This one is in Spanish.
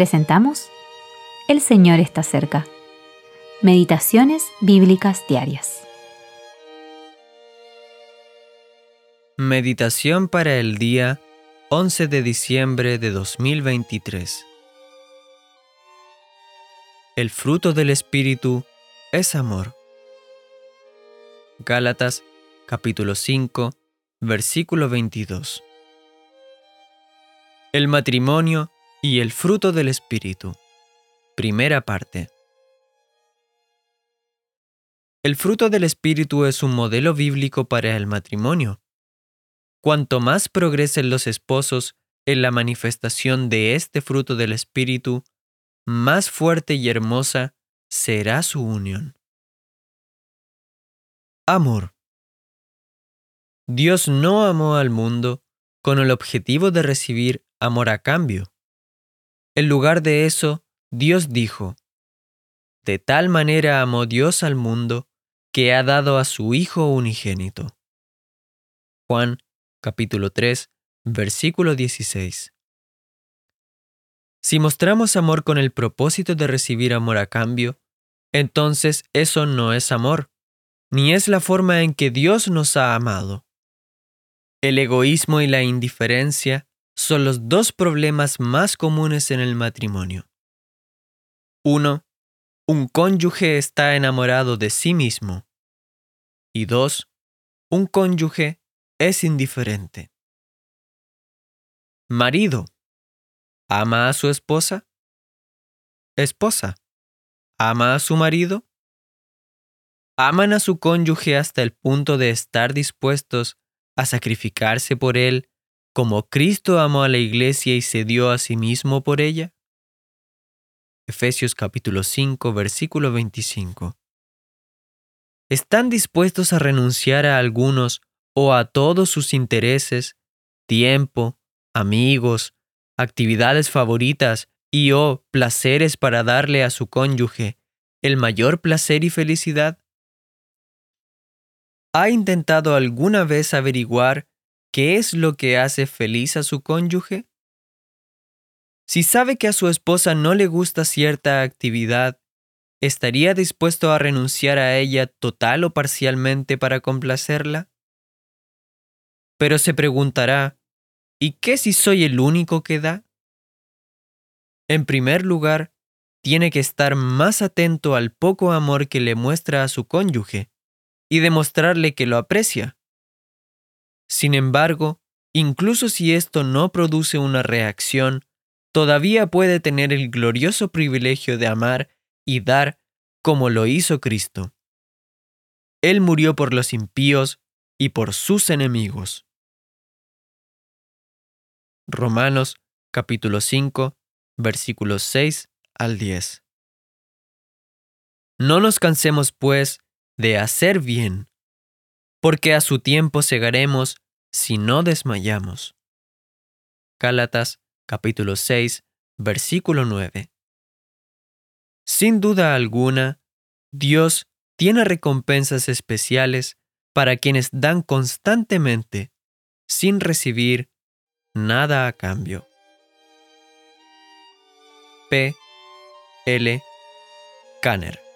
presentamos El Señor está cerca. Meditaciones Bíblicas Diarias. Meditación para el día 11 de diciembre de 2023. El fruto del Espíritu es amor. Gálatas capítulo 5, versículo 22. El matrimonio y el fruto del Espíritu. Primera parte. El fruto del Espíritu es un modelo bíblico para el matrimonio. Cuanto más progresen los esposos en la manifestación de este fruto del Espíritu, más fuerte y hermosa será su unión. Amor. Dios no amó al mundo con el objetivo de recibir amor a cambio. En lugar de eso, Dios dijo, De tal manera amó Dios al mundo que ha dado a su Hijo unigénito. Juan capítulo 3, versículo 16. Si mostramos amor con el propósito de recibir amor a cambio, entonces eso no es amor, ni es la forma en que Dios nos ha amado. El egoísmo y la indiferencia son los dos problemas más comunes en el matrimonio. 1. Un cónyuge está enamorado de sí mismo. Y 2. Un cónyuge es indiferente. Marido. ¿Ama a su esposa? Esposa. ¿Ama a su marido? ¿Aman a su cónyuge hasta el punto de estar dispuestos a sacrificarse por él como Cristo amó a la iglesia y se dio a sí mismo por ella? Efesios capítulo 5, versículo 25. ¿Están dispuestos a renunciar a algunos o a todos sus intereses, tiempo, amigos, actividades favoritas y o placeres para darle a su cónyuge el mayor placer y felicidad? ¿Ha intentado alguna vez averiguar qué es lo que hace feliz a su cónyuge? Si sabe que a su esposa no le gusta cierta actividad, ¿estaría dispuesto a renunciar a ella total o parcialmente para complacerla? Pero se preguntará, ¿y qué si soy el único que da? En primer lugar, tiene que estar más atento al poco amor que le muestra a su cónyuge y demostrarle que lo aprecia. Sin embargo, incluso si esto no produce una reacción, todavía puede tener el glorioso privilegio de amar y dar como lo hizo Cristo. Él murió por los impíos y por sus enemigos. Romanos capítulo 5 versículos 6 al 10. No nos cansemos, pues, de hacer bien, porque a su tiempo segaremos si no desmayamos. Gálatas capítulo 6, versículo 9. Sin duda alguna, Dios tiene recompensas especiales para quienes dan constantemente, sin recibir nada a cambio. P. L. Kanner